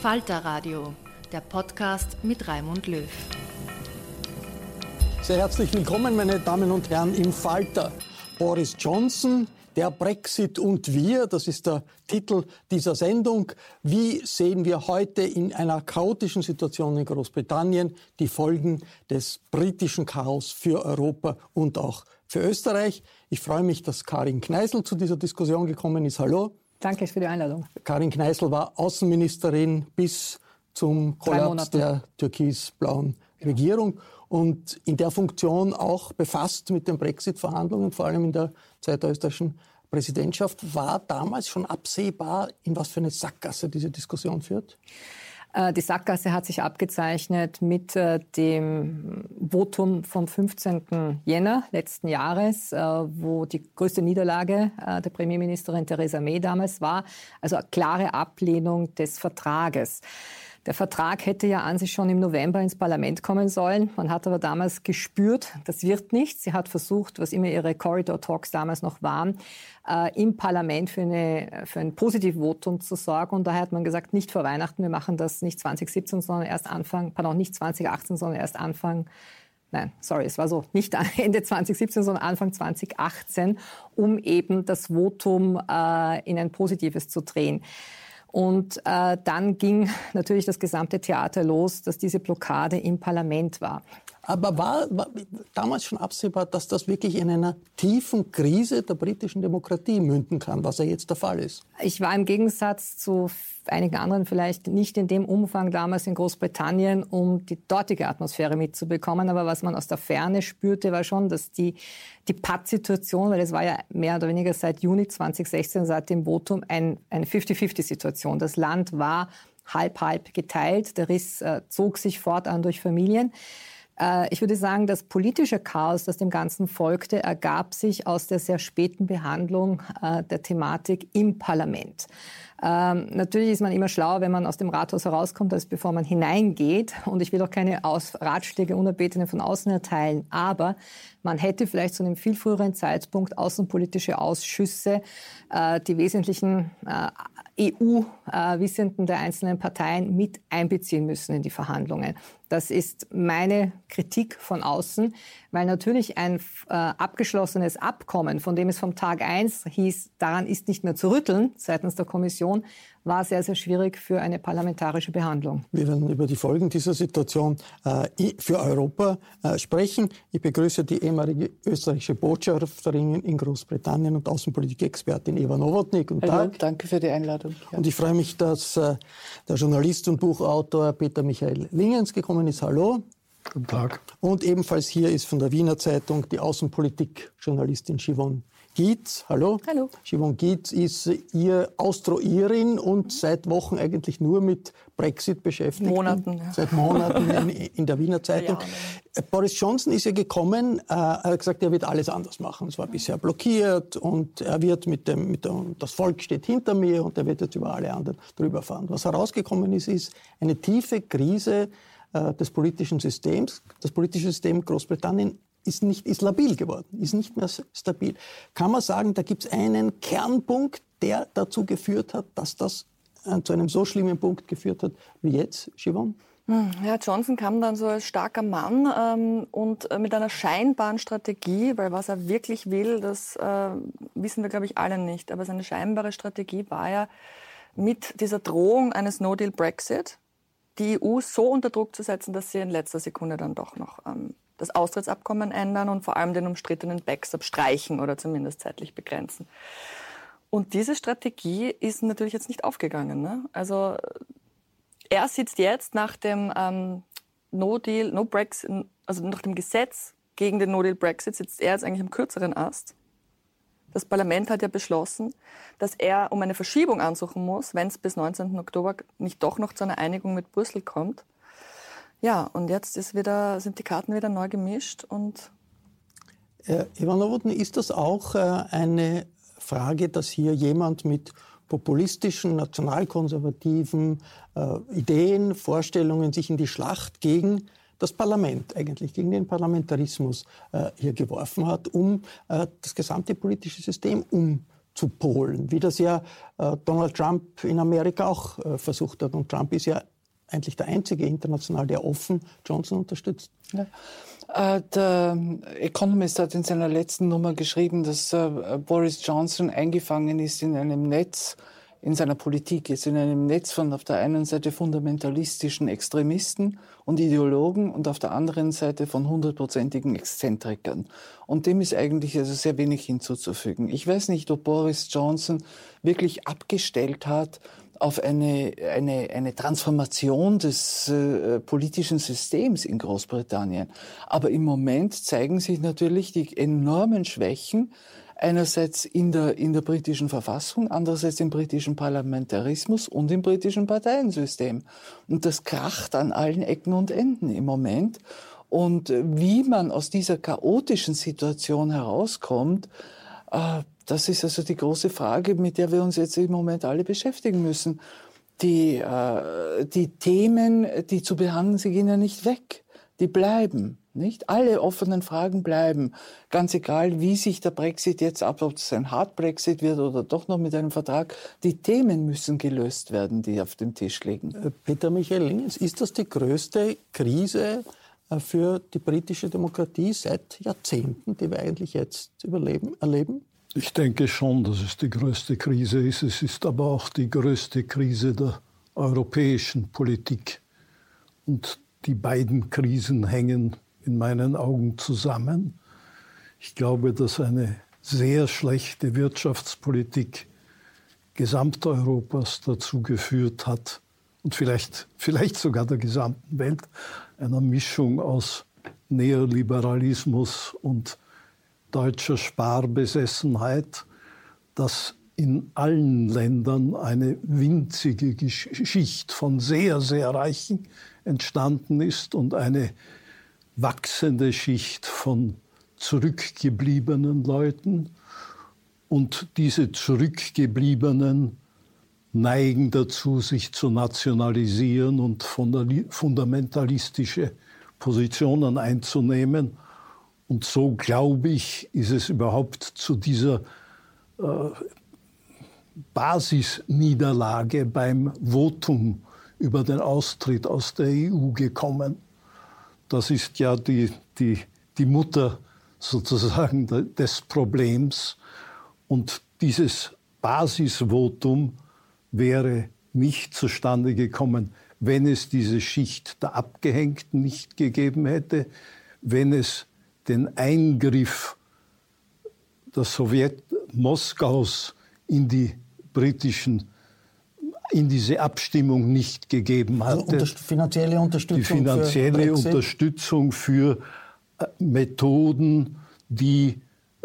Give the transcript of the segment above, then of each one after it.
Falter Radio, der Podcast mit Raimund Löw. Sehr herzlich willkommen, meine Damen und Herren, im Falter. Boris Johnson, der Brexit und wir, das ist der Titel dieser Sendung. Wie sehen wir heute in einer chaotischen Situation in Großbritannien die Folgen des britischen Chaos für Europa und auch für Österreich? Ich freue mich, dass Karin Kneisel zu dieser Diskussion gekommen ist. Hallo. Danke für die Einladung. Karin Kneißl war Außenministerin bis zum Kollaps der türkis-blauen Regierung und in der Funktion auch befasst mit den Brexit-Verhandlungen, vor allem in der Zeit der österreichischen Präsidentschaft. War damals schon absehbar, in was für eine Sackgasse diese Diskussion führt? Äh, die Sackgasse hat sich abgezeichnet mit äh, dem Votum vom 15. Jänner letzten Jahres, äh, wo die größte Niederlage der Premierministerin Theresa May damals war. Also klare Ablehnung des Vertrages. Der Vertrag hätte ja an sich schon im November ins Parlament kommen sollen. Man hat aber damals gespürt, das wird nicht. Sie hat versucht, was immer ihre Corridor Talks damals noch waren, äh, im Parlament für, eine, für ein Positivvotum zu sorgen. Und daher hat man gesagt, nicht vor Weihnachten, wir machen das nicht 2017, sondern erst Anfang, pardon, nicht 2018, sondern erst Anfang Nein, sorry, es war so, nicht Ende 2017, sondern Anfang 2018, um eben das Votum äh, in ein positives zu drehen. Und äh, dann ging natürlich das gesamte Theater los, dass diese Blockade im Parlament war. Aber war, war, damals schon absehbar, dass das wirklich in einer tiefen Krise der britischen Demokratie münden kann, was ja jetzt der Fall ist? Ich war im Gegensatz zu einigen anderen vielleicht nicht in dem Umfang damals in Großbritannien, um die dortige Atmosphäre mitzubekommen. Aber was man aus der Ferne spürte, war schon, dass die, die Paz-Situation, weil es war ja mehr oder weniger seit Juni 2016, seit dem Votum, ein, eine 50-50-Situation. Das Land war halb-halb geteilt. Der Riss äh, zog sich fortan durch Familien. Äh, ich würde sagen, das politische Chaos, das dem Ganzen folgte, ergab sich aus der sehr späten Behandlung äh, der Thematik im Parlament. Ähm, natürlich ist man immer schlauer, wenn man aus dem Rathaus herauskommt, als bevor man hineingeht. Und ich will auch keine Aus Ratschläge unerbetene von außen erteilen. Aber man hätte vielleicht zu einem viel früheren Zeitpunkt außenpolitische Ausschüsse, äh, die wesentlichen EU-Wissenden der einzelnen Parteien mit einbeziehen müssen in die Verhandlungen. Das ist meine Kritik von außen, weil natürlich ein äh, abgeschlossenes Abkommen, von dem es vom Tag eins hieß, daran ist nicht mehr zu rütteln seitens der Kommission, war sehr, sehr schwierig für eine parlamentarische Behandlung. Wir werden über die Folgen dieser Situation äh, für Europa äh, sprechen. Ich begrüße die ehemalige österreichische Botschafterin in Großbritannien und Außenpolitik-Expertin Eva Nowotny. Guten Hallo, Tag. danke für die Einladung. Ja. Und ich freue mich, dass äh, der Journalist und Buchautor Peter Michael Lingens gekommen ist. Hallo. Guten Tag. Und ebenfalls hier ist von der Wiener Zeitung die Außenpolitik-Journalistin Siobhan Gietz, hallo. Hallo. Siobhan Gietz ist ihr Austro-Irin und seit Wochen eigentlich nur mit Brexit beschäftigt. Monaten. Ja. Seit Monaten in, in der Wiener Zeitung. Ja, Boris Johnson ist ja gekommen, äh, er hat gesagt, er wird alles anders machen. Es war bisher blockiert und er wird mit dem, mit dem, das Volk steht hinter mir und er wird jetzt über alle anderen drüber fahren. Was herausgekommen ist, ist eine tiefe Krise äh, des politischen Systems. Das politische System Großbritannien ist nicht ist labil geworden, ist nicht mehr stabil. Kann man sagen, da gibt es einen Kernpunkt, der dazu geführt hat, dass das äh, zu einem so schlimmen Punkt geführt hat wie jetzt, Siobhan? Hm, ja, Johnson kam dann so als starker Mann ähm, und äh, mit einer scheinbaren Strategie, weil was er wirklich will, das äh, wissen wir, glaube ich, alle nicht. Aber seine scheinbare Strategie war ja, mit dieser Drohung eines No-Deal-Brexit die EU so unter Druck zu setzen, dass sie in letzter Sekunde dann doch noch ähm, das Austrittsabkommen ändern und vor allem den umstrittenen Backstop streichen oder zumindest zeitlich begrenzen. Und diese Strategie ist natürlich jetzt nicht aufgegangen. Ne? Also er sitzt jetzt nach dem ähm, No Deal, No Brexit, also nach dem Gesetz gegen den No Deal Brexit sitzt er jetzt eigentlich im kürzeren Ast. Das Parlament hat ja beschlossen, dass er um eine Verschiebung ansuchen muss, wenn es bis 19. Oktober nicht doch noch zu einer Einigung mit Brüssel kommt. Ja, und jetzt ist wieder, sind die Karten wieder neu gemischt und äh, Ivan Novotny, ist das auch äh, eine Frage, dass hier jemand mit populistischen, nationalkonservativen äh, Ideen, Vorstellungen sich in die Schlacht gegen das Parlament eigentlich, gegen den Parlamentarismus äh, hier geworfen hat, um äh, das gesamte politische System umzupolen, wie das ja äh, Donald Trump in Amerika auch äh, versucht hat. Und Trump ist ja eigentlich der einzige international, der offen Johnson unterstützt. Ja. Äh, der Economist hat in seiner letzten Nummer geschrieben, dass äh, Boris Johnson eingefangen ist in einem Netz, in seiner Politik ist in einem Netz von auf der einen Seite fundamentalistischen Extremisten und Ideologen und auf der anderen Seite von hundertprozentigen Exzentrikern. Und dem ist eigentlich also sehr wenig hinzuzufügen. Ich weiß nicht, ob Boris Johnson wirklich abgestellt hat, auf eine, eine, eine Transformation des äh, politischen Systems in Großbritannien. Aber im Moment zeigen sich natürlich die enormen Schwächen einerseits in der, in der britischen Verfassung, andererseits im britischen Parlamentarismus und im britischen Parteiensystem. Und das kracht an allen Ecken und Enden im Moment. Und wie man aus dieser chaotischen Situation herauskommt, äh, das ist also die große Frage, mit der wir uns jetzt im Moment alle beschäftigen müssen. Die, äh, die Themen, die zu behandeln, sie gehen ja nicht weg. Die bleiben. Nicht? Alle offenen Fragen bleiben. Ganz egal, wie sich der Brexit jetzt ab, ob es ein Hard Brexit wird oder doch noch mit einem Vertrag. Die Themen müssen gelöst werden, die auf dem Tisch liegen. Äh, Peter Michael Lingens, ist das die größte Krise äh, für die britische Demokratie seit Jahrzehnten, die wir eigentlich jetzt überleben, erleben? Ich denke schon, dass es die größte Krise ist. Es ist aber auch die größte Krise der europäischen Politik. Und die beiden Krisen hängen in meinen Augen zusammen. Ich glaube, dass eine sehr schlechte Wirtschaftspolitik Gesamteuropas dazu geführt hat und vielleicht, vielleicht sogar der gesamten Welt einer Mischung aus Neoliberalismus und deutscher Sparbesessenheit, dass in allen Ländern eine winzige Schicht von sehr, sehr Reichen entstanden ist und eine wachsende Schicht von zurückgebliebenen Leuten. Und diese Zurückgebliebenen neigen dazu, sich zu nationalisieren und fundamentalistische Positionen einzunehmen und so, glaube ich, ist es überhaupt zu dieser äh, Basisniederlage beim Votum über den Austritt aus der EU gekommen. Das ist ja die, die, die Mutter sozusagen des Problems. Und dieses Basisvotum wäre nicht zustande gekommen, wenn es diese Schicht der Abgehängten nicht gegeben hätte, wenn es den Eingriff der Sowjet Moskaus in die britischen in diese Abstimmung nicht gegeben also hatte. Also finanzielle Unterstützung die finanzielle für Unterstützung für äh, Methoden, die äh,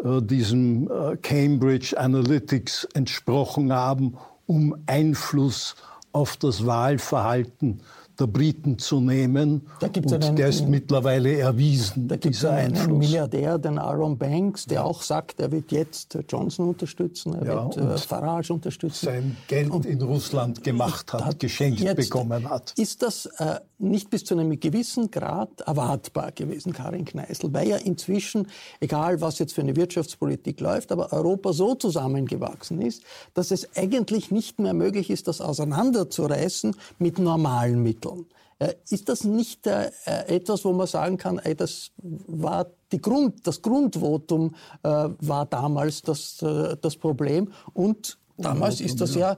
äh, diesem äh, Cambridge Analytics entsprochen haben, um Einfluss auf das Wahlverhalten der Briten zu nehmen. Und einen, der ist mittlerweile erwiesen, da gibt es einen, einen, Milliardär, den Aaron Banks, der ja. auch sagt, er wird jetzt Johnson unterstützen, er ja, wird äh, Farage unterstützen. Sein Geld und in Russland gemacht hat, hat geschenkt bekommen hat. Ist das äh, nicht bis zu einem gewissen Grad erwartbar gewesen, Karin Kneißl, weil ja inzwischen, egal was jetzt für eine Wirtschaftspolitik läuft, aber Europa so zusammengewachsen ist, dass es eigentlich nicht mehr möglich ist, das auseinanderzureißen mit normalen Mitteln. Äh, ist das nicht äh, etwas, wo man sagen kann, ey, das war die Grund, das Grundvotum äh, war damals das, äh, das Problem und damals ist das ja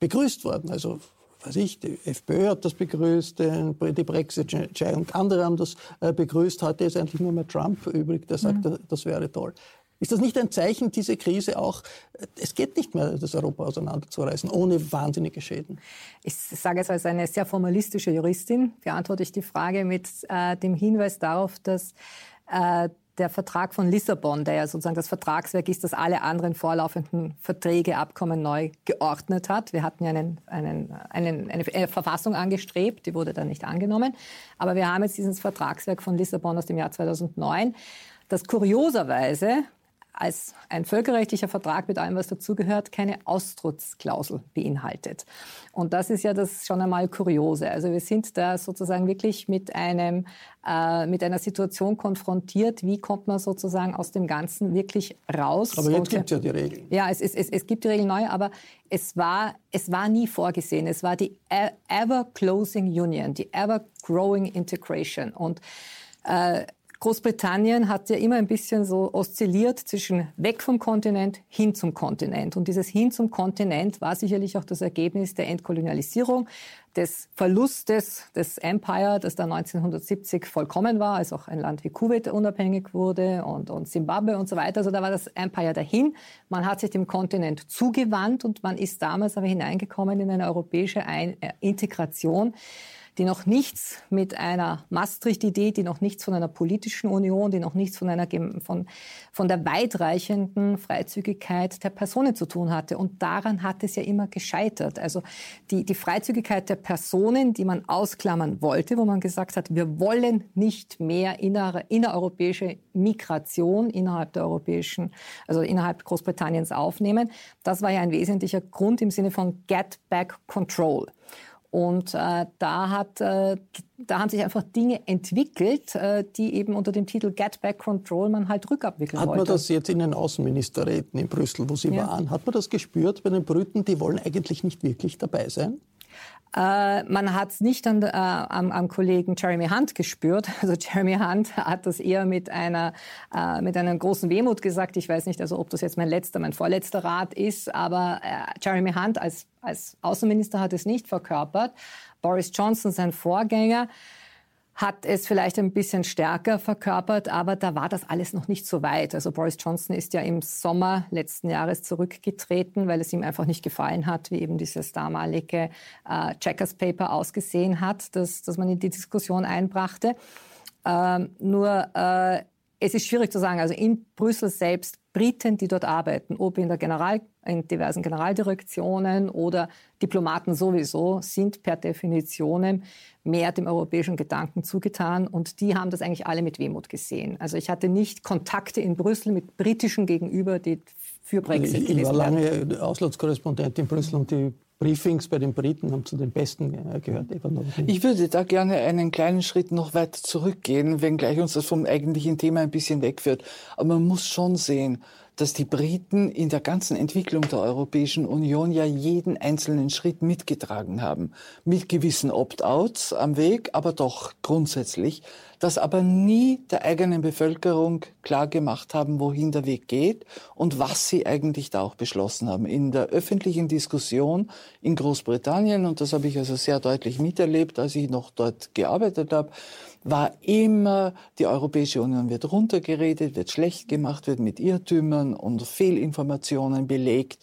begrüßt worden. Also weiß ich, die FPÖ hat das begrüßt, die Brexit-Entscheidung, andere haben das äh, begrüßt. Heute ist eigentlich nur mehr Trump übrig, der sagt, mhm. das wäre toll. Ist das nicht ein Zeichen, diese Krise auch, äh, es geht nicht mehr, das Europa auseinanderzureißen, ohne wahnsinnige Schäden? Ich sage es als eine sehr formalistische Juristin, beantworte ich die Frage mit äh, dem Hinweis darauf, dass äh, der Vertrag von Lissabon, der ja sozusagen das Vertragswerk ist, das alle anderen vorlaufenden Verträge, Abkommen neu geordnet hat. Wir hatten ja einen, einen, einen, eine Verfassung angestrebt, die wurde dann nicht angenommen. Aber wir haben jetzt dieses Vertragswerk von Lissabon aus dem Jahr 2009, das kurioserweise als ein völkerrechtlicher Vertrag mit allem, was dazugehört, keine Austrittsklausel beinhaltet. Und das ist ja das schon einmal Kuriose. Also wir sind da sozusagen wirklich mit einem, äh, mit einer Situation konfrontiert. Wie kommt man sozusagen aus dem Ganzen wirklich raus? Aber jetzt gibt es ja die Regeln. Ja, es, es, es, es gibt die Regeln neu, aber es war, es war nie vorgesehen. Es war die ever-closing Union, die ever-growing Integration. Und äh, Großbritannien hat ja immer ein bisschen so oszilliert zwischen weg vom Kontinent hin zum Kontinent. Und dieses hin zum Kontinent war sicherlich auch das Ergebnis der Entkolonialisierung, des Verlustes des Empire, das da 1970 vollkommen war, als auch ein Land wie Kuwait unabhängig wurde und, und Zimbabwe und so weiter. Also da war das Empire dahin. Man hat sich dem Kontinent zugewandt und man ist damals aber hineingekommen in eine europäische Ein äh, Integration die noch nichts mit einer Maastricht-Idee, die noch nichts von einer politischen Union, die noch nichts von, einer, von, von der weitreichenden Freizügigkeit der Personen zu tun hatte. Und daran hat es ja immer gescheitert. Also die, die Freizügigkeit der Personen, die man ausklammern wollte, wo man gesagt hat, wir wollen nicht mehr inner, innereuropäische Migration innerhalb der europäischen, also innerhalb Großbritanniens aufnehmen. Das war ja ein wesentlicher Grund im Sinne von Get Back Control. Und äh, da, hat, äh, da haben sich einfach Dinge entwickelt, äh, die eben unter dem Titel Get Back Control man halt rückabwickeln hat wollte. Hat man das jetzt in den Außenministerräten in Brüssel, wo Sie ja. waren, hat man das gespürt bei den Briten, die wollen eigentlich nicht wirklich dabei sein? Äh, man hat es nicht an, äh, am, am, Kollegen Jeremy Hunt gespürt. Also Jeremy Hunt hat das eher mit einer, äh, mit einer großen Wehmut gesagt. Ich weiß nicht, also ob das jetzt mein letzter, mein vorletzter Rat ist, aber äh, Jeremy Hunt als, als Außenminister hat es nicht verkörpert. Boris Johnson, sein Vorgänger, hat es vielleicht ein bisschen stärker verkörpert, aber da war das alles noch nicht so weit. Also Boris Johnson ist ja im Sommer letzten Jahres zurückgetreten, weil es ihm einfach nicht gefallen hat, wie eben dieses damalige äh, Checkers Paper ausgesehen hat, das, das man in die Diskussion einbrachte. Ähm, nur äh, es ist schwierig zu sagen. Also in Brüssel selbst Briten, die dort arbeiten, ob in, der General, in diversen Generaldirektionen oder Diplomaten sowieso, sind per Definition mehr dem europäischen Gedanken zugetan und die haben das eigentlich alle mit Wehmut gesehen. Also ich hatte nicht Kontakte in Brüssel mit britischen Gegenüber, die für Brexit ich, ich war lange Auslandskorrespondent in Brüssel und die Briefings bei den Briten haben zu den besten äh, gehört. Ich würde da gerne einen kleinen Schritt noch weiter zurückgehen, wenngleich uns das vom eigentlichen Thema ein bisschen wegführt. Aber man muss schon sehen, dass die Briten in der ganzen Entwicklung der Europäischen Union ja jeden einzelnen Schritt mitgetragen haben. Mit gewissen Opt-outs am Weg, aber doch grundsätzlich. Das aber nie der eigenen Bevölkerung klar gemacht haben, wohin der Weg geht und was sie eigentlich da auch beschlossen haben. In der öffentlichen Diskussion in Großbritannien, und das habe ich also sehr deutlich miterlebt, als ich noch dort gearbeitet habe, war immer, die Europäische Union wird runtergeredet, wird schlecht gemacht, wird mit Irrtümern und Fehlinformationen belegt.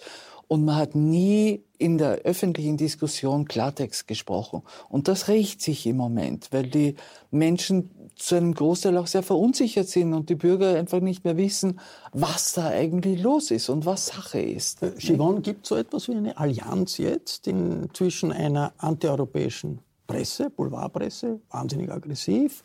Und man hat nie in der öffentlichen Diskussion Klartext gesprochen. Und das rächt sich im Moment, weil die Menschen zu einem Großteil auch sehr verunsichert sind und die Bürger einfach nicht mehr wissen, was da eigentlich los ist und was Sache ist. Äh, Siobhan, gibt es so etwas wie eine Allianz jetzt in, zwischen einer antieuropäischen Presse, Boulevardpresse, wahnsinnig aggressiv,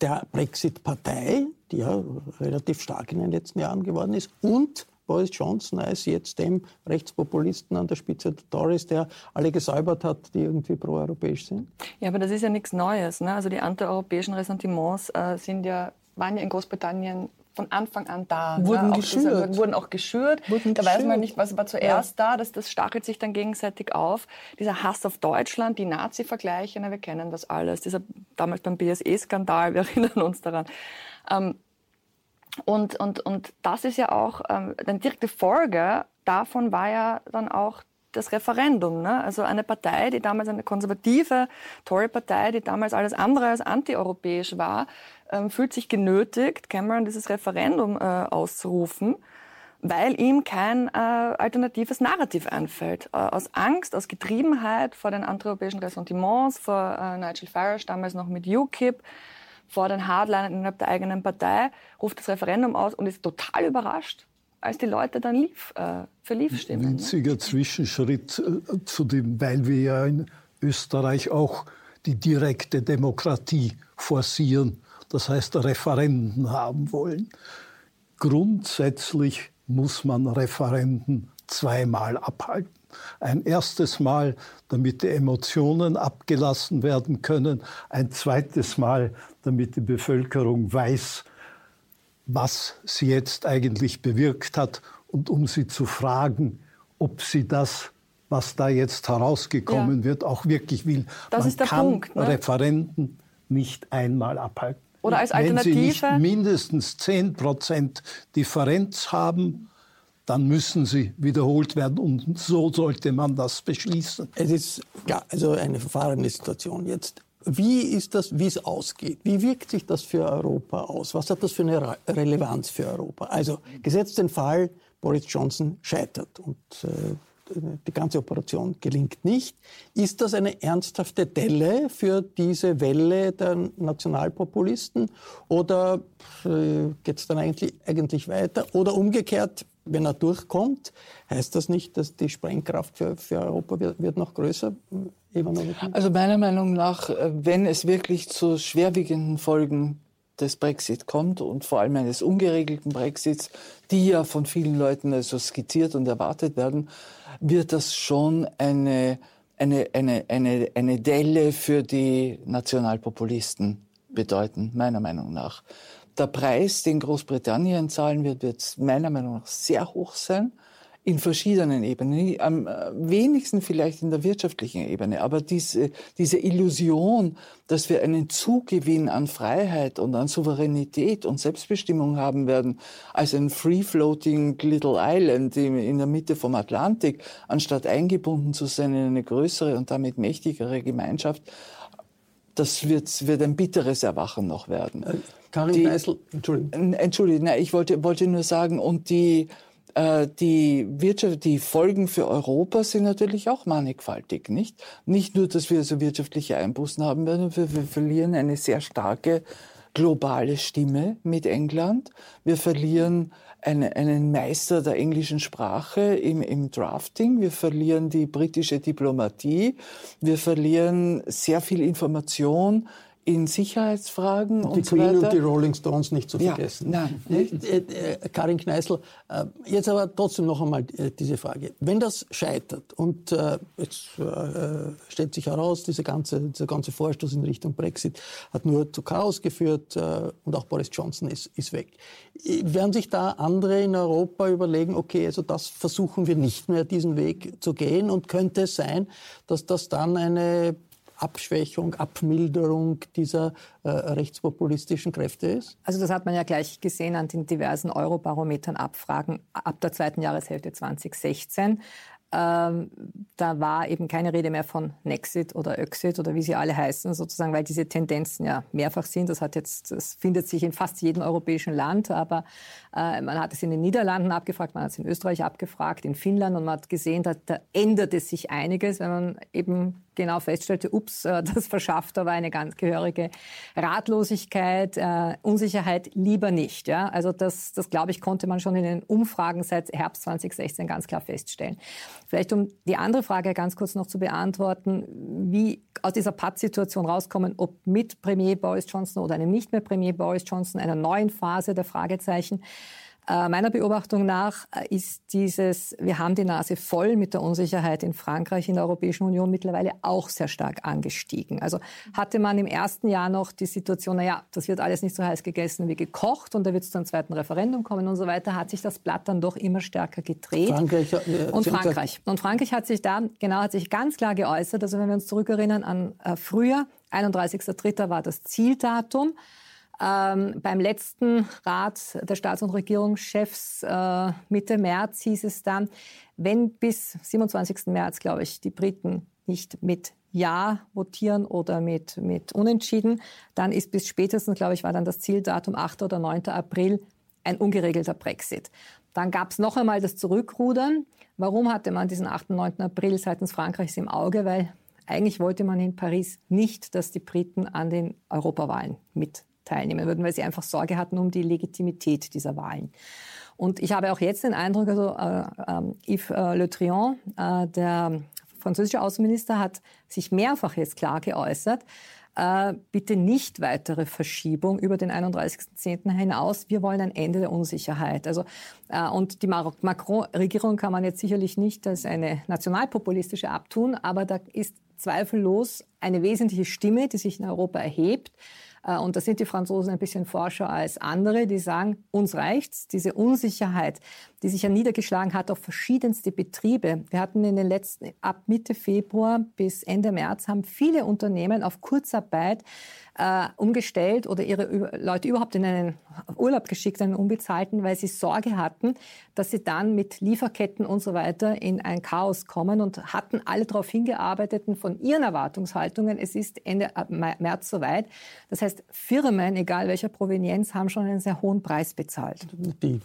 der Brexit-Partei, die ja relativ stark in den letzten Jahren geworden ist, und Boris Johnson als jetzt dem Rechtspopulisten an der Spitze der Tories, der alle gesäubert hat, die irgendwie proeuropäisch sind? Ja, aber das ist ja nichts Neues. Ne? Also die antieuropäischen Ressentiments äh, sind ja, waren ja in Großbritannien von Anfang an da. Wurden ne? geschürt. Auch, wurden auch geschürt. Wurden da geschürt. weiß man nicht, was war zuerst ja. da. Das, das stachelt sich dann gegenseitig auf. Dieser Hass auf Deutschland, die Nazi-Vergleiche, wir kennen das alles. Dieser, damals beim BSE-Skandal, wir erinnern uns daran. Ähm, und, und, und das ist ja auch, ähm, eine direkte Folge davon war ja dann auch das Referendum. Ne? Also eine Partei, die damals eine konservative Tory-Partei, die damals alles andere als antieuropäisch war, fühlt sich genötigt, Cameron dieses Referendum äh, auszurufen, weil ihm kein äh, alternatives Narrativ einfällt. Äh, aus Angst, aus Getriebenheit vor den antieuropäischen Ressentiments, vor Nigel Farage damals noch mit UKIP, vor den Hardlinern innerhalb der eigenen Partei, ruft das Referendum aus und ist total überrascht, als die Leute dann Leave, äh, für Leave stimmen. Ein winziger ne? Zwischenschritt äh, zu dem, weil wir ja in Österreich auch die direkte Demokratie forcieren, das heißt Referenden haben wollen. Grundsätzlich muss man Referenden zweimal abhalten. Ein erstes Mal, damit die Emotionen abgelassen werden können. Ein zweites Mal, damit die Bevölkerung weiß, was sie jetzt eigentlich bewirkt hat und um sie zu fragen, ob sie das, was da jetzt herausgekommen ja. wird, auch wirklich will. Das Man ist der kann Punkt. Ne? Referenden nicht einmal abhalten. Oder als Alternative? Wenn sie nicht mindestens 10 Prozent Differenz haben, dann müssen sie wiederholt werden. Und so sollte man das beschließen. Es ist ja also eine verfahrene Situation jetzt. Wie ist das, wie es ausgeht? Wie wirkt sich das für Europa aus? Was hat das für eine Relevanz für Europa? Also gesetzt den Fall, Boris Johnson scheitert und äh, die ganze Operation gelingt nicht. Ist das eine ernsthafte Delle für diese Welle der Nationalpopulisten oder äh, geht es dann eigentlich, eigentlich weiter? Oder umgekehrt, wenn er durchkommt, heißt das nicht, dass die Sprengkraft für, für Europa wird, wird noch größer? Also meiner Meinung nach, äh, wenn es wirklich zu schwerwiegenden Folgen des Brexit kommt und vor allem eines ungeregelten Brexits, die ja von vielen Leuten also skizziert und erwartet werden, wird das schon eine, eine, eine, eine, eine Delle für die Nationalpopulisten bedeuten, meiner Meinung nach. Der Preis, den Großbritannien zahlen wird, wird meiner Meinung nach sehr hoch sein in verschiedenen Ebenen, am äh, wenigsten vielleicht in der wirtschaftlichen Ebene, aber diese, diese Illusion, dass wir einen Zugewinn an Freiheit und an Souveränität und Selbstbestimmung haben werden, als ein free-floating little island in der Mitte vom Atlantik, anstatt eingebunden zu sein in eine größere und damit mächtigere Gemeinschaft, das wird, wird ein bitteres Erwachen noch werden. Äh, Karin die, Geisel, Entschuldigung. Entschuldigung, nein, ich wollte, wollte nur sagen, und die, äh, die Wirtschaft, die Folgen für Europa sind natürlich auch mannigfaltig, nicht? Nicht nur, dass wir so wirtschaftliche Einbußen haben werden, wir, wir verlieren eine sehr starke globale Stimme mit England. Wir verlieren eine, einen Meister der englischen Sprache im, im Drafting. Wir verlieren die britische Diplomatie. Wir verlieren sehr viel Information in Sicherheitsfragen und, die so Queen weiter. und die Rolling Stones nicht zu vergessen. Ja, nein, äh, äh, Karin Kneißl, äh, jetzt aber trotzdem noch einmal diese Frage. Wenn das scheitert und jetzt stellt sich heraus, diese ganze, dieser ganze Vorstoß in Richtung Brexit hat nur zu Chaos geführt und auch Boris Johnson ist, ist weg. Werden sich da andere in Europa überlegen, okay, also das versuchen wir nicht mehr, diesen Weg zu gehen und könnte es sein, dass das dann eine Abschwächung, Abmilderung dieser äh, rechtspopulistischen Kräfte ist? Also das hat man ja gleich gesehen an den diversen Eurobarometern Abfragen ab der zweiten Jahreshälfte 2016. Ähm, da war eben keine Rede mehr von Nexit oder Öxit oder wie sie alle heißen, sozusagen, weil diese Tendenzen ja mehrfach sind. Das hat jetzt, das findet sich in fast jedem europäischen Land, aber äh, man hat es in den Niederlanden abgefragt, man hat es in Österreich abgefragt, in Finnland und man hat gesehen, da, da änderte sich einiges, wenn man eben genau feststellte, ups, äh, das verschafft aber eine ganz gehörige Ratlosigkeit, äh, Unsicherheit lieber nicht. Ja? Also das, das, glaube ich, konnte man schon in den Umfragen seit Herbst 2016 ganz klar feststellen. Vielleicht um die andere Frage ganz kurz noch zu beantworten, wie aus dieser Pattsituation rauskommen, ob mit Premier Boris Johnson oder einem nicht mehr Premier Boris Johnson, einer neuen Phase der Fragezeichen. Äh, meiner Beobachtung nach äh, ist dieses, wir haben die Nase voll mit der Unsicherheit in Frankreich, in der Europäischen Union mittlerweile auch sehr stark angestiegen. Also hatte man im ersten Jahr noch die Situation, naja, das wird alles nicht so heiß gegessen wie gekocht und da wird es zu einem zweiten Referendum kommen und so weiter, hat sich das Blatt dann doch immer stärker gedreht. Frankreich, äh, und Frankreich. Und Frankreich hat sich da, genau, hat sich ganz klar geäußert, also wenn wir uns zurückerinnern an äh, früher, 31.03. war das Zieldatum. Ähm, beim letzten Rat der Staats- und Regierungschefs äh, Mitte März hieß es dann, wenn bis 27. März, glaube ich, die Briten nicht mit Ja votieren oder mit, mit Unentschieden, dann ist bis spätestens, glaube ich, war dann das Zieldatum 8. oder 9. April ein ungeregelter Brexit. Dann gab es noch einmal das Zurückrudern. Warum hatte man diesen 8. und 9. April seitens Frankreichs im Auge? Weil eigentlich wollte man in Paris nicht, dass die Briten an den Europawahlen mit teilnehmen würden, weil sie einfach Sorge hatten um die Legitimität dieser Wahlen. Und ich habe auch jetzt den Eindruck, also äh, äh, Yves Le Drian, äh, der französische Außenminister, hat sich mehrfach jetzt klar geäußert, äh, bitte nicht weitere Verschiebung über den 31.10. hinaus. Wir wollen ein Ende der Unsicherheit. Also, äh, und die Macron-Regierung kann man jetzt sicherlich nicht als eine nationalpopulistische abtun, aber da ist zweifellos eine wesentliche Stimme, die sich in Europa erhebt, und da sind die Franzosen ein bisschen forscher als andere, die sagen, uns reicht's. Diese Unsicherheit, die sich ja niedergeschlagen hat auf verschiedenste Betriebe. Wir hatten in den letzten, ab Mitte Februar bis Ende März haben viele Unternehmen auf Kurzarbeit äh, umgestellt oder ihre Leute überhaupt in einen Urlaub geschickt, einen unbezahlten, weil sie Sorge hatten, dass sie dann mit Lieferketten und so weiter in ein Chaos kommen und hatten alle darauf hingearbeitet von ihren Erwartungshaltungen, es ist Ende März soweit. Das heißt, Firmen, egal welcher Provenienz, haben schon einen sehr hohen Preis bezahlt. Die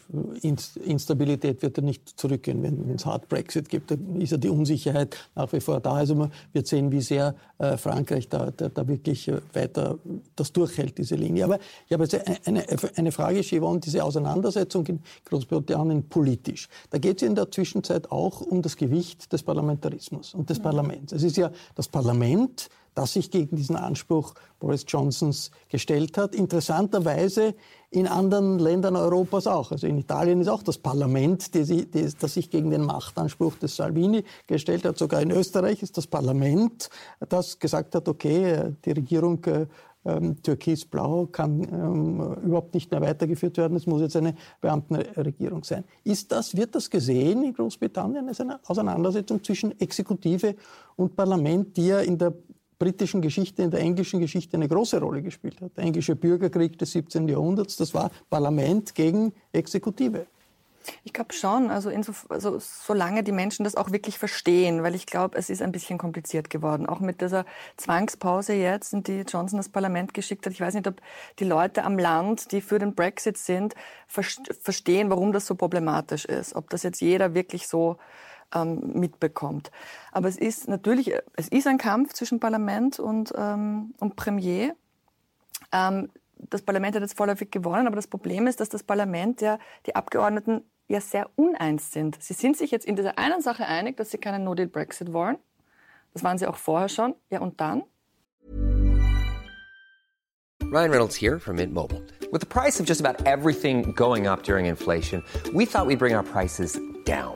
Instabilität wird ja nicht zurückgehen, wenn es Hard Brexit gibt. Dann ist ja die Unsicherheit nach wie vor da. Also man wird sehen, wie sehr äh, Frankreich da, da, da wirklich äh, weiter das durchhält, diese Linie. Aber ich habe jetzt eine, eine Frage, Chivon, diese Auseinandersetzung in Großbritannien politisch. Da geht es in der Zwischenzeit auch um das Gewicht des Parlamentarismus und des Parlaments. Es ist ja das Parlament, das sich gegen diesen Anspruch Boris Johnsons gestellt hat. Interessanterweise in anderen Ländern Europas auch. Also in Italien ist auch das Parlament, das sich gegen den Machtanspruch des Salvini gestellt hat. Sogar in Österreich ist das Parlament, das gesagt hat, okay, die Regierung äh, ähm, Türkis-Blau kann ähm, überhaupt nicht mehr weitergeführt werden. Es muss jetzt eine Beamtenregierung sein. Ist das, wird das gesehen in Großbritannien als eine Auseinandersetzung zwischen Exekutive und Parlament, die ja in der britischen Geschichte, in der englischen Geschichte eine große Rolle gespielt hat. Der englische Bürgerkrieg des 17. Jahrhunderts, das war Parlament gegen Exekutive. Ich glaube schon, also, also solange die Menschen das auch wirklich verstehen, weil ich glaube, es ist ein bisschen kompliziert geworden. Auch mit dieser Zwangspause jetzt, in die Johnson das Parlament geschickt hat. Ich weiß nicht, ob die Leute am Land, die für den Brexit sind, verstehen, warum das so problematisch ist. Ob das jetzt jeder wirklich so ähm, mitbekommt. Aber es ist natürlich, es ist ein Kampf zwischen Parlament und, ähm, und Premier. Ähm, das Parlament hat jetzt vorläufig gewonnen, aber das Problem ist, dass das Parlament ja die Abgeordneten ja sehr uneins sind. Sie sind sich jetzt in dieser einen Sache einig, dass sie keinen No-Deal-Brexit wollen. Das waren sie auch vorher schon. Ja, und dann? Ryan Reynolds here from Mint Mobile. With the price of just about everything going up during inflation, we thought we'd bring our prices down.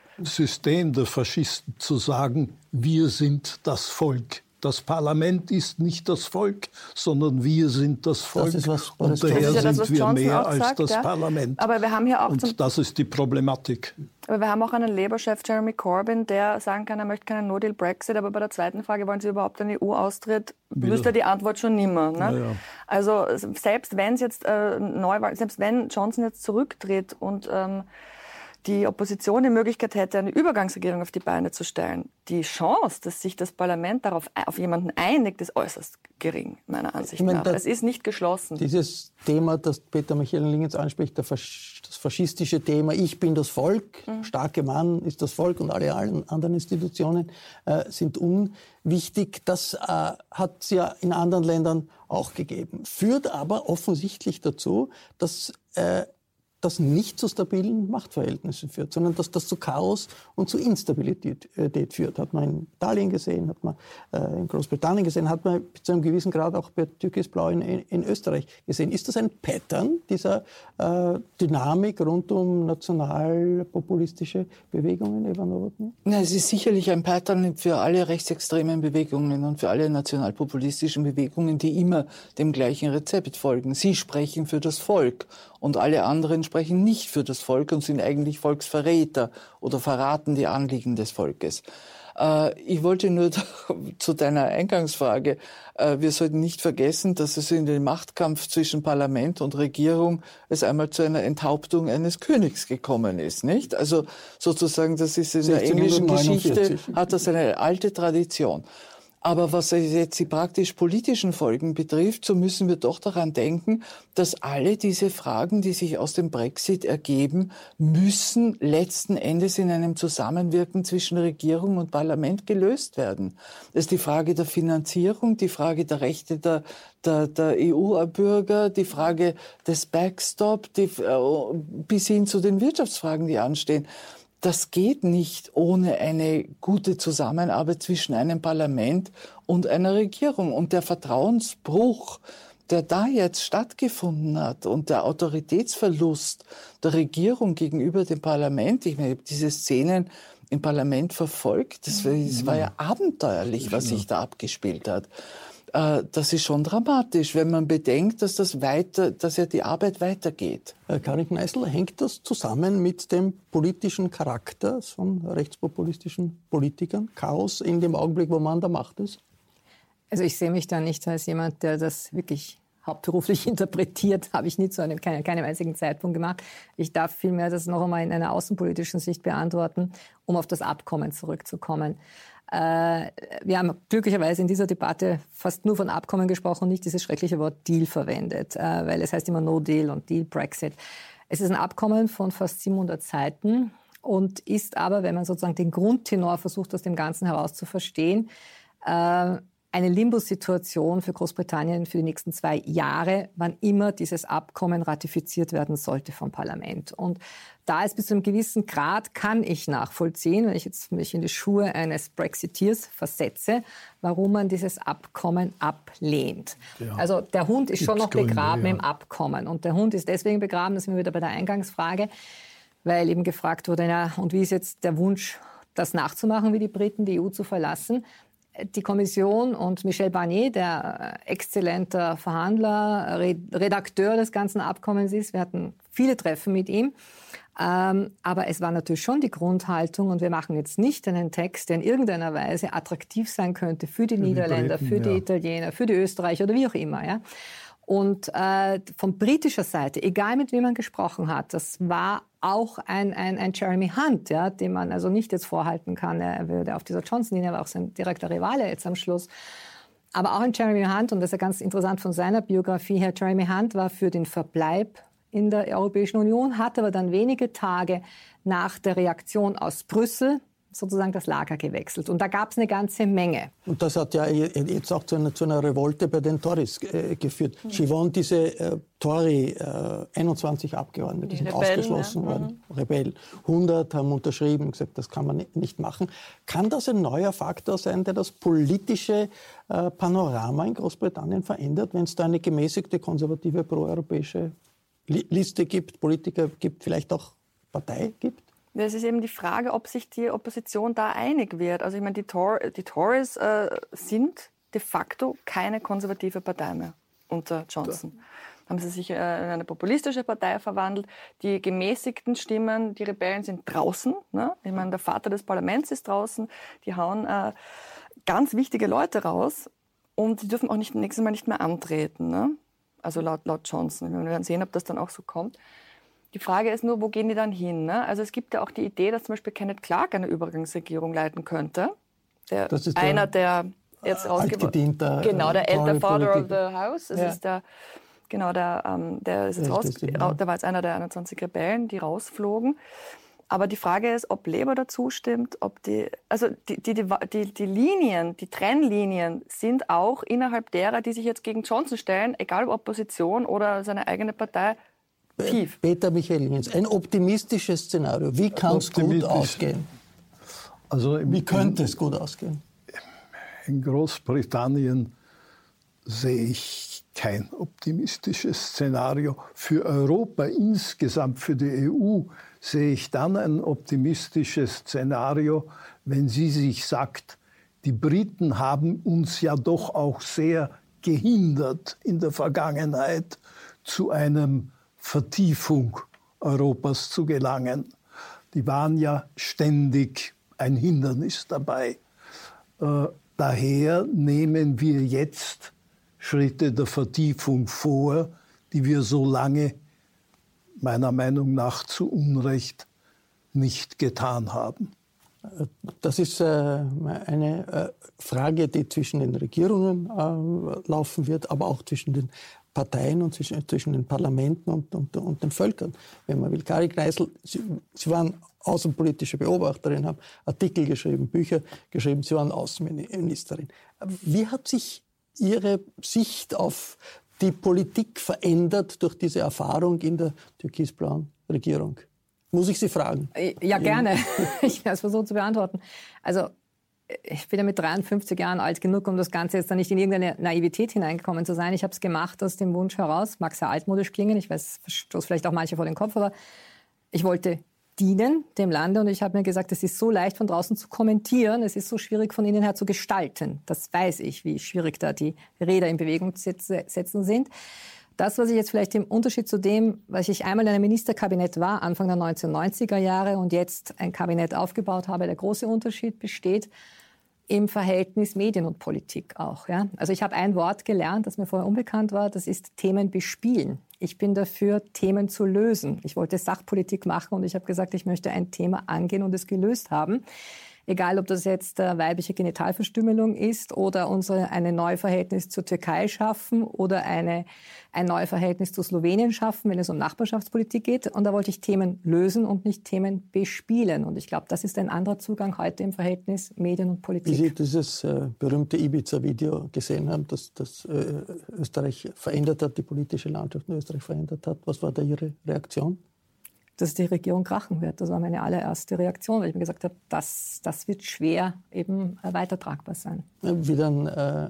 System der Faschisten zu sagen, wir sind das Volk, Das Parlament ist nicht das Volk, sondern wir sind das Volk. Das was, und daher ja das, sind wir mehr als sagt, das ja? Parlament. Aber wir haben hier auch und das ist die Problematik. Aber wir haben auch einen Labour-Chef, Jeremy Corbyn, der sagen kann, er möchte keinen No-Deal-Brexit. Aber bei der zweiten Frage, wollen Sie überhaupt einen EU-Austritt, wüsste die Antwort schon nimmer. Ne? Ja, also selbst wenn jetzt äh, Neuwahl, selbst wenn Johnson jetzt zurücktritt und ähm, die Opposition die Möglichkeit hätte, eine Übergangsregierung auf die Beine zu stellen, die Chance, dass sich das Parlament darauf auf jemanden einigt, ist äußerst gering, meiner Ansicht ich meine, nach. Es ist nicht geschlossen. Dieses Thema, das Peter Michael jetzt anspricht, das faschistische Thema, ich bin das Volk, mhm. starke Mann ist das Volk und alle anderen Institutionen äh, sind unwichtig. Das äh, hat es ja in anderen Ländern auch gegeben. Führt aber offensichtlich dazu, dass äh, das nicht zu stabilen Machtverhältnissen führt, sondern dass das zu Chaos und zu Instabilität äh, führt. Hat man in Italien gesehen, hat man äh, in Großbritannien gesehen, hat man zu einem gewissen Grad auch bei Türkisblau in, in Österreich gesehen. Ist das ein Pattern dieser äh, Dynamik rund um nationalpopulistische Bewegungen, Eva Nowotny? Ja, es ist sicherlich ein Pattern für alle rechtsextremen Bewegungen und für alle nationalpopulistischen Bewegungen, die immer dem gleichen Rezept folgen. Sie sprechen für das Volk und alle anderen sprechen nicht für das Volk und sind eigentlich Volksverräter oder verraten die Anliegen des Volkes. Äh, ich wollte nur zu deiner Eingangsfrage, äh, wir sollten nicht vergessen, dass es in dem Machtkampf zwischen Parlament und Regierung es einmal zu einer Enthauptung eines Königs gekommen ist, nicht? Also sozusagen, das ist in der englischen Geschichte, hat das eine alte Tradition. Aber was jetzt die praktisch politischen Folgen betrifft, so müssen wir doch daran denken, dass alle diese Fragen, die sich aus dem Brexit ergeben, müssen letzten Endes in einem Zusammenwirken zwischen Regierung und Parlament gelöst werden. Das ist die Frage der Finanzierung, die Frage der Rechte der, der, der EU-Bürger, die Frage des Backstop, die, äh, bis hin zu den Wirtschaftsfragen, die anstehen das geht nicht ohne eine gute Zusammenarbeit zwischen einem Parlament und einer Regierung. Und der Vertrauensbruch, der da jetzt stattgefunden hat und der Autoritätsverlust der Regierung gegenüber dem Parlament, ich meine, diese Szenen im Parlament verfolgt, das war, das war ja abenteuerlich, was sich da abgespielt hat. Äh, das ist schon dramatisch, wenn man bedenkt, dass das weiter, dass ja die Arbeit weitergeht. Herr Karin Kneißl, hängt das zusammen mit dem politischen Charakter von rechtspopulistischen Politikern? Chaos in dem Augenblick, wo man an der Macht ist? Also ich sehe mich da nicht als jemand, der das wirklich hauptberuflich interpretiert, habe ich nie zu einem, keinem, keinem einzigen Zeitpunkt gemacht. Ich darf vielmehr das noch einmal in einer außenpolitischen Sicht beantworten, um auf das Abkommen zurückzukommen. Äh, wir haben glücklicherweise in dieser Debatte fast nur von Abkommen gesprochen, nicht dieses schreckliche Wort Deal verwendet, äh, weil es heißt immer No Deal und Deal Brexit. Es ist ein Abkommen von fast 700 Seiten und ist aber, wenn man sozusagen den Grundtenor versucht, aus dem Ganzen heraus zu verstehen, äh, eine Limbo-Situation für Großbritannien für die nächsten zwei Jahre, wann immer dieses Abkommen ratifiziert werden sollte vom Parlament. Und da ist bis zu einem gewissen Grad kann ich nachvollziehen, wenn ich jetzt mich in die Schuhe eines Brexiteers versetze, warum man dieses Abkommen ablehnt. Ja. Also der Hund ist schon noch begraben ja. im Abkommen. Und der Hund ist deswegen begraben, das sind wir wieder bei der Eingangsfrage, weil eben gefragt wurde, na, und wie ist jetzt der Wunsch, das nachzumachen, wie die Briten, die EU zu verlassen? Die Kommission und Michel Barnier, der äh, exzellenter Verhandler, Redakteur des ganzen Abkommens ist. Wir hatten viele Treffen mit ihm. Ähm, aber es war natürlich schon die Grundhaltung und wir machen jetzt nicht einen Text, der in irgendeiner Weise attraktiv sein könnte für die für Niederländer, die Briten, für die ja. Italiener, für die Österreicher oder wie auch immer. Ja? Und äh, von britischer Seite, egal mit wem man gesprochen hat, das war auch ein, ein, ein Jeremy Hunt, ja, dem man also nicht jetzt vorhalten kann, er würde auf dieser Johnson-Linie, aber auch sein direkter Rivale jetzt am Schluss. Aber auch ein Jeremy Hunt, und das ist ja ganz interessant von seiner Biografie her, Jeremy Hunt war für den Verbleib in der Europäischen Union, hat aber dann wenige Tage nach der Reaktion aus Brüssel sozusagen das Lager gewechselt. Und da gab es eine ganze Menge. Und das hat ja jetzt auch zu einer, zu einer Revolte bei den Tories äh, geführt. Mhm. Siobhan, diese äh, Tory, äh, 21 Abgeordnete Die sind Rebellen, ausgeschlossen ja. worden, mhm. Rebellen. 100 haben unterschrieben und gesagt, das kann man nicht machen. Kann das ein neuer Faktor sein, der das politische äh, Panorama in Großbritannien verändert, wenn es da eine gemäßigte, konservative, proeuropäische Liste gibt, Politiker gibt, vielleicht auch Partei gibt? Es ist eben die Frage, ob sich die Opposition da einig wird. Also ich meine, die, Tor die Tories äh, sind de facto keine konservative Partei mehr unter Johnson. Haben sie sich äh, in eine populistische Partei verwandelt. Die gemäßigten Stimmen, die Rebellen sind draußen. Ne? Ich meine, der Vater des Parlaments ist draußen. Die hauen äh, ganz wichtige Leute raus und die dürfen auch nicht nächstes Mal nicht mehr antreten. Ne? Also laut, laut Johnson. Wir werden sehen, ob das dann auch so kommt. Die Frage ist nur, wo gehen die dann hin? Ne? Also es gibt ja auch die Idee, dass zum Beispiel Kenneth Clark eine Übergangsregierung leiten könnte. Der, das ist einer der jetzt rausgeworden. Genau, der ältere Father of the House. Das ja. ist der, genau, der, ähm, der ist jetzt raus, der war jetzt einer der 21 Rebellen, die rausflogen. Aber die Frage ist, ob Labour dazu stimmt, ob die, also die, die, die, die Linien, die Trennlinien sind auch innerhalb derer, die sich jetzt gegen Johnson stellen, egal ob Opposition oder seine eigene Partei, tief. Peter Michael Linz, ein optimistisches Szenario. Wie kann es gut ausgehen? Also im, Wie könnte es gut ausgehen? In Großbritannien sehe ich kein optimistisches Szenario. Für Europa insgesamt, für die EU, sehe ich dann ein optimistisches Szenario, wenn sie sich sagt, die Briten haben uns ja doch auch sehr gehindert in der Vergangenheit zu einem Vertiefung Europas zu gelangen. Die waren ja ständig ein Hindernis dabei. Äh, daher nehmen wir jetzt Schritte der Vertiefung vor, die wir so lange meiner Meinung nach zu Unrecht nicht getan haben. Das ist äh, eine äh, Frage, die zwischen den Regierungen laufen wird, aber auch zwischen den Parteien und zwischen, zwischen den Parlamenten und, und, und, den Völkern. Wenn man will, Kari Kreisel, Sie, Sie waren außenpolitische Beobachterin, haben Artikel geschrieben, Bücher geschrieben, Sie waren Außenministerin. Wie hat sich Ihre Sicht auf die Politik verändert durch diese Erfahrung in der türkisblauen Regierung? Muss ich Sie fragen? Ja, gerne. Ich werde es versuchen zu beantworten. Also ich bin ja mit 53 Jahren alt genug, um das Ganze jetzt dann nicht in irgendeine Naivität hineingekommen zu sein. Ich habe es gemacht aus dem Wunsch heraus, mag sehr altmodisch klingen, ich weiß, stoß vielleicht auch manche vor den Kopf, aber ich wollte dienen dem Lande und ich habe mir gesagt, es ist so leicht von draußen zu kommentieren, es ist so schwierig von innen her zu gestalten. Das weiß ich, wie schwierig da die Räder in Bewegung setzen sind. Das, was ich jetzt vielleicht im Unterschied zu dem, was ich einmal in einem Ministerkabinett war, Anfang der 1990er Jahre und jetzt ein Kabinett aufgebaut habe, der große Unterschied besteht, im Verhältnis Medien und Politik auch. Ja? Also ich habe ein Wort gelernt, das mir vorher unbekannt war, das ist Themen bespielen. Ich bin dafür, Themen zu lösen. Ich wollte Sachpolitik machen und ich habe gesagt, ich möchte ein Thema angehen und es gelöst haben. Egal, ob das jetzt äh, weibliche Genitalverstümmelung ist oder unsere, ein neues Verhältnis zur Türkei schaffen oder eine, ein neues Verhältnis zu Slowenien schaffen, wenn es um Nachbarschaftspolitik geht. Und da wollte ich Themen lösen und nicht Themen bespielen. Und ich glaube, das ist ein anderer Zugang heute im Verhältnis Medien und Politik. Wie Sie dieses äh, berühmte Ibiza-Video gesehen haben, das, das äh, Österreich verändert hat, die politische Landschaft in Österreich verändert hat, was war da Ihre Reaktion? Dass die Regierung krachen wird. Das war meine allererste Reaktion, weil ich mir gesagt habe, das, das wird schwer eben weitertragbar sein. Wie dann äh,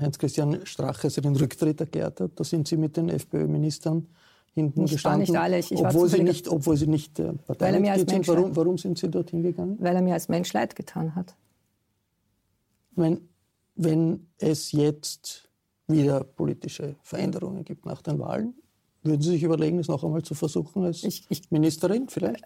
Heinz-Christian Strache seinen Rücktritt erklärt hat, da sind Sie mit den FPÖ-Ministern hinten nicht, gestanden, nicht alle. Ich, ich obwohl, sie nicht, obwohl Sie nicht äh, Parteimitglied sind. Warum, warum sind Sie dorthin gegangen? Weil er mir als Mensch leid getan hat. Wenn, wenn es jetzt wieder politische Veränderungen gibt nach den Wahlen, würden Sie sich überlegen, es noch einmal zu versuchen als ich, ich, Ministerin vielleicht?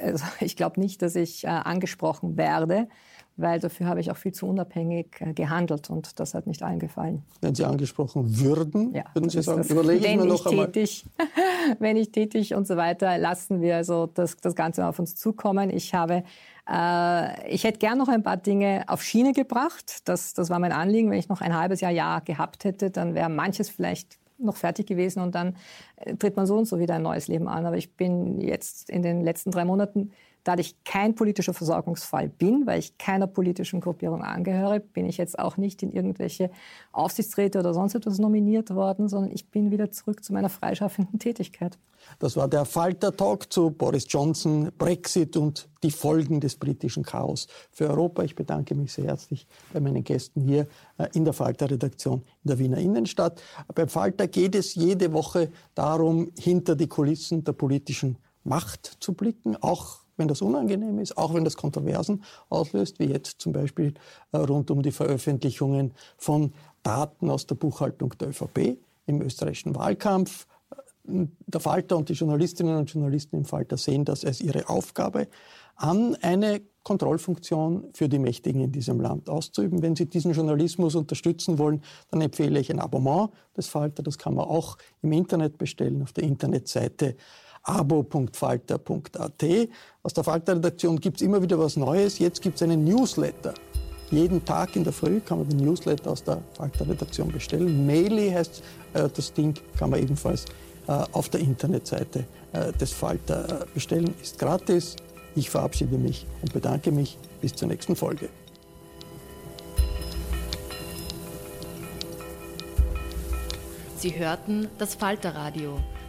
Also ich glaube nicht, dass ich äh, angesprochen werde, weil dafür habe ich auch viel zu unabhängig äh, gehandelt und das hat nicht allen gefallen. Wenn Sie angesprochen würden, ja, würden Sie sagen, überlege ich mir noch einmal. Tätig, wenn ich tätig und so weiter, lassen wir also das, das Ganze auf uns zukommen. Ich habe äh, ich hätte gern noch ein paar Dinge auf Schiene gebracht. Das, das war mein Anliegen. Wenn ich noch ein halbes Jahr, Jahr gehabt hätte, dann wäre manches vielleicht noch fertig gewesen und dann äh, tritt man so und so wieder ein neues Leben an. Aber ich bin jetzt in den letzten drei Monaten da ich kein politischer Versorgungsfall bin, weil ich keiner politischen Gruppierung angehöre, bin ich jetzt auch nicht in irgendwelche Aufsichtsräte oder sonst etwas nominiert worden, sondern ich bin wieder zurück zu meiner freischaffenden Tätigkeit. Das war der Falter-Talk zu Boris Johnson, Brexit und die Folgen des britischen Chaos für Europa. Ich bedanke mich sehr herzlich bei meinen Gästen hier äh, in der Falter-Redaktion in der Wiener Innenstadt. Beim Falter geht es jede Woche darum, hinter die Kulissen der politischen Macht zu blicken, auch wenn das unangenehm ist, auch wenn das Kontroversen auslöst, wie jetzt zum Beispiel äh, rund um die Veröffentlichungen von Daten aus der Buchhaltung der ÖVP im österreichischen Wahlkampf. Äh, der Falter und die Journalistinnen und Journalisten im Falter sehen das als ihre Aufgabe an, eine Kontrollfunktion für die Mächtigen in diesem Land auszuüben. Wenn Sie diesen Journalismus unterstützen wollen, dann empfehle ich ein Abonnement des Falter. Das kann man auch im Internet bestellen auf der Internetseite abo.falter.at. Aus der Falter-Redaktion gibt es immer wieder was Neues. Jetzt gibt es einen Newsletter. Jeden Tag in der Früh kann man den Newsletter aus der Falter-Redaktion bestellen. Maily heißt äh, das Ding, kann man ebenfalls äh, auf der Internetseite äh, des Falter äh, bestellen. Ist gratis. Ich verabschiede mich und bedanke mich. Bis zur nächsten Folge. Sie hörten das Falterradio,